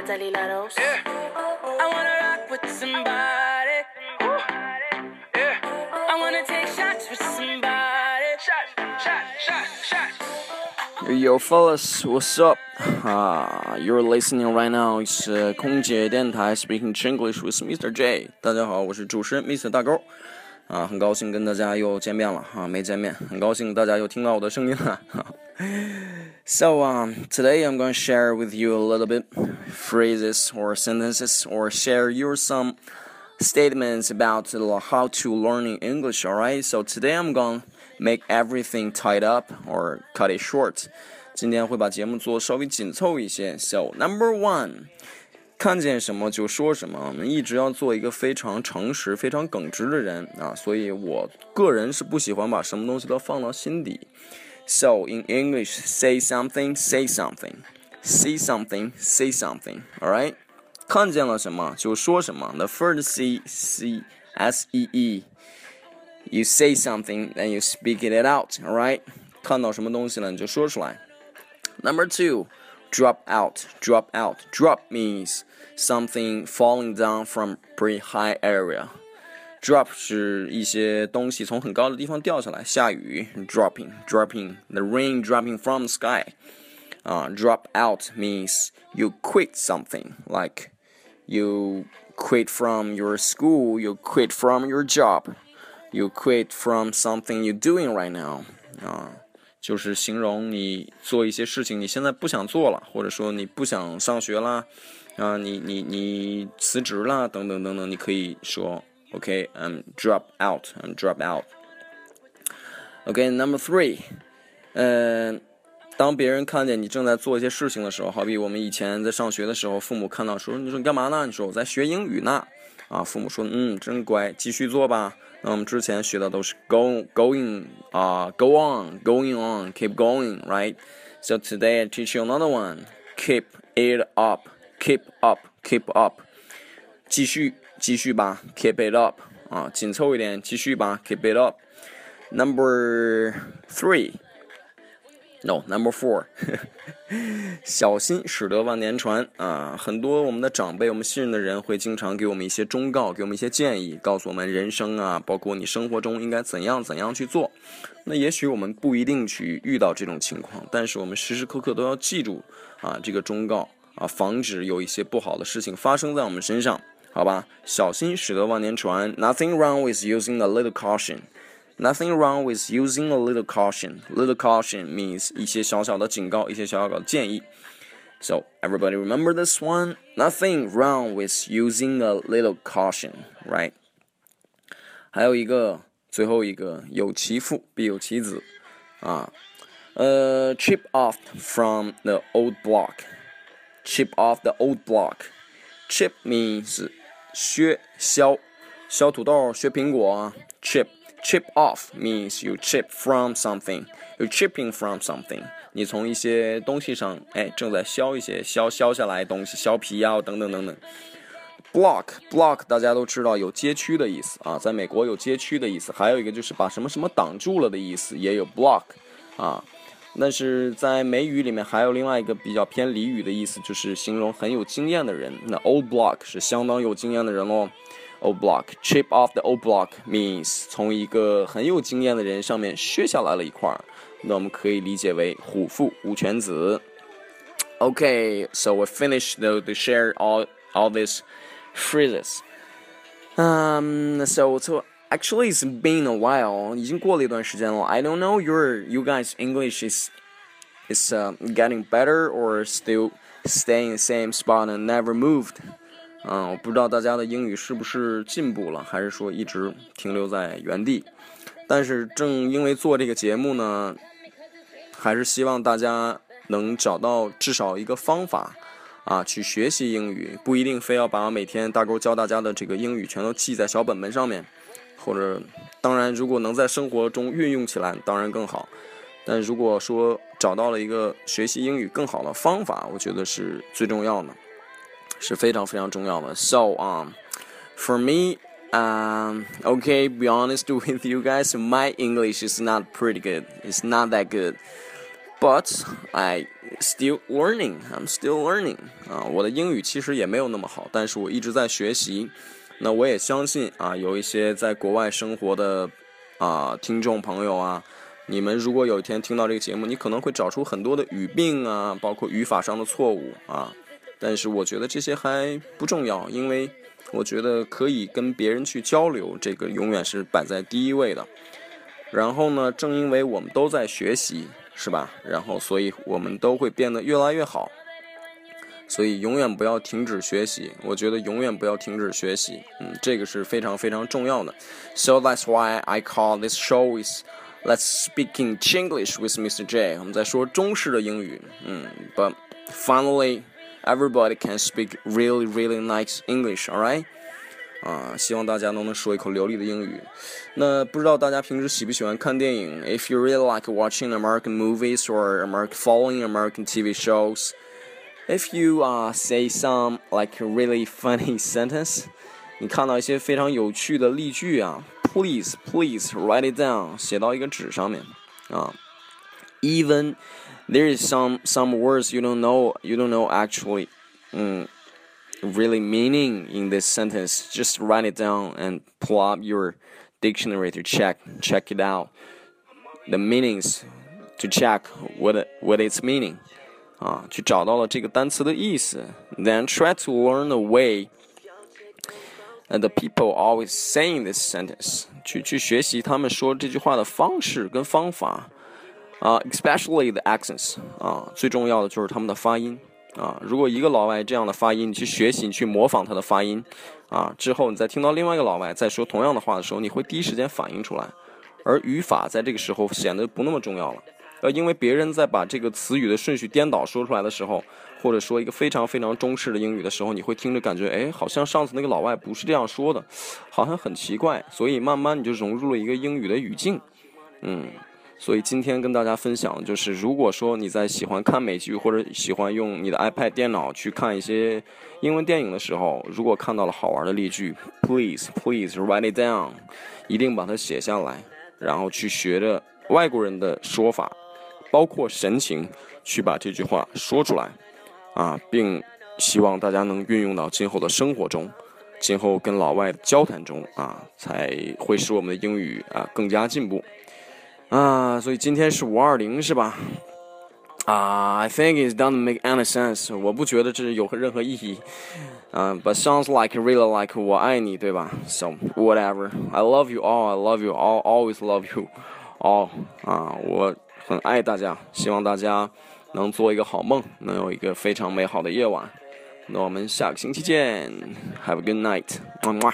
Atzalilados. I wanna rock with somebody. I wanna take shots with somebody. Shots, shots, shots, shots. Yo, fellas, what's up? Ah, you're listening right now. It's uh, 空姐电台 speaking English with Mr. J. 大家好，我是主持人 Mr. 大勾。 啊，很高兴跟大家又见面了哈、啊，没见面，很高兴大家又听到我的声音了。so um, today I'm going to share with you a little bit phrases or sentences or share your some statements about how to learning English. All right. So today I'm going to make everything tied up or cut it short. 今天会把节目做稍微紧凑一些。So number one. 看见什么就说什么，我们一直要做一个非常诚实、非常耿直的人啊，所以我个人是不喜欢把什么东西都放到心底。So in English, say something, say something, see something, say something. All right，看见了什么就说什么。The first C C S E E, you say something and you speak it out. All right，看到什么东西了你就说出来。Number two. drop out drop out drop means something falling down from pretty high area drop 是一些东西从很高的地方掉下来下雨 dropping dropping the rain dropping from the sky uh, drop out means you quit something like you quit from your school you quit from your job you quit from something you're doing right now uh, 就是形容你做一些事情，你现在不想做了，或者说你不想上学啦，啊，你你你辞职啦，等等等等，你可以说，OK，I'm drop out，I'm drop out。OK，Number three，嗯，当别人看见你正在做一些事情的时候，好比我们以前在上学的时候，父母看到说，你说你干嘛呢？你说我在学英语呢。啊，父母说，嗯，真乖，继续做吧。那我们之前学的都是 go going 啊、go on going on keep going right so today I teach you another one keep it up keep up keep up 继续继续吧 keep it up 啊，紧凑一点继续吧 keep it up number three no number four 小心驶得万年船啊！很多我们的长辈，我们信任的人会经常给我们一些忠告，给我们一些建议，告诉我们人生啊，包括你生活中应该怎样怎样去做。那也许我们不一定去遇到这种情况，但是我们时时刻刻都要记住啊这个忠告啊，防止有一些不好的事情发生在我们身上，好吧？小心驶得万年船，Nothing wrong with using a little caution。Nothing wrong with using a little caution. Little caution means 一些小小的警告，一些小小的建议。So everybody remember this one. Nothing wrong with using a little caution, right? 还有一个，最后一个，有其父必有其子，啊，呃，chip off from the old block. Chip off the old block. Chip means 削削，削土豆，削苹果，chip。 Chip off means you chip from something. you chipping from something. 你从一些东西上，哎，正在削一些削削下来东西，削皮呀，等等等等。Block block 大家都知道有街区的意思啊，在美国有街区的意思，还有一个就是把什么什么挡住了的意思，也有 block 啊。但是在美语里面还有另外一个比较偏俚语的意思，就是形容很有经验的人。那 old block 是相当有经验的人喽。Old block, chip off the old block means 从一个很有经验的人上面削下来了一块儿，那我们可以理解为虎父无犬子。Okay, so we finished the, to share all all these phrases. Um, so so actually it's been a while. 已经过了一段时间了。I don't know your you guys English is is uh, getting better or still staying in the same spot and never moved. 嗯，我不知道大家的英语是不是进步了，还是说一直停留在原地。但是正因为做这个节目呢，还是希望大家能找到至少一个方法啊，去学习英语。不一定非要把每天大勾教大家的这个英语全都记在小本本上面，或者当然，如果能在生活中运用起来，当然更好。但如果说找到了一个学习英语更好的方法，我觉得是最重要的。是非常非常重要的。So um, for me, um, okay, be honest with you guys, my English is not pretty good. It's not that good. But I still learning. I'm still learning. 啊，我的英语其实也没有那么好，但是我一直在学习。那我也相信啊，有一些在国外生活的啊听众朋友啊，你们如果有一天听到这个节目，你可能会找出很多的语病啊，包括语法上的错误啊。 但是我觉得这些还不重要，因为我觉得可以跟别人去交流，这个永远是摆在第一位的。然后呢，正因为我们都在学习。是吧？然后，所以我们都会变得越来越好。所以，永远不要停止学习。我觉得永远不要停止学习。嗯，这个是非常非常重要的。So that's why I call this show is Let's Speaking Chinglish with Mr. J。我们在说中式的英语。嗯，But finally, everybody can speak really, really nice English. All right. 啊，希望大家都能说一口流利的英语。那不知道大家平时喜不喜欢看电影？If you really like watching American movies or American following American TV shows, if you uh say some like really funny sentence，你看到一些非常有趣的例句啊，please please write it down，写到一个纸上面啊。Even there is some some words you don't know you don't know actually，嗯。really meaning in this sentence, just write it down and pull up your dictionary to check check it out. The meanings to check what what its meaning. 啊，去找到了这个单词的意思，then try to learn the way the people always saying this sentence，去去学习他们说这句话的方式跟方法 啊，especially the accents 啊，最重要的就是他们的发音。啊，如果一个老外这样的发音，你去学习，去模仿他的发音，啊，之后你再听到另外一个老外在说同样的话的时候，你会第一时间反应出来，而语法在这个时候显得不那么重要了。呃，因为别人在把这个词语的顺序颠倒说出来的时候，或者说一个非常非常中式的英语的时候，你会听着感觉，哎，好像上次那个老外不是这样说的，好像很奇怪，所以慢慢你就融入了一个英语的语境，嗯。所以今天跟大家分享就是，如果说你在喜欢看美剧或者喜欢用你的 iPad 电脑去看一些英文电影的时候，如果看到了好玩的例句，please please write it down，一定把它写下来，然后去学着外国人的说法，包括神情，去把这句话说出来，啊，并希望大家能运用到今后的生活中，今后跟老外的交谈中啊，才会使我们的英语啊更加进步。啊，所以今天是五二零是吧？啊，I think it doesn't make any sense。我不觉得这是有任何意义。啊，but sounds like really like 我爱你，对吧？So whatever. I love you all. I love you all. Always love you all. 啊，我很爱大家，希望大家能做一个好梦，能有一个非常美好的夜晚。那我们下个星期见。Have a good night. 么么。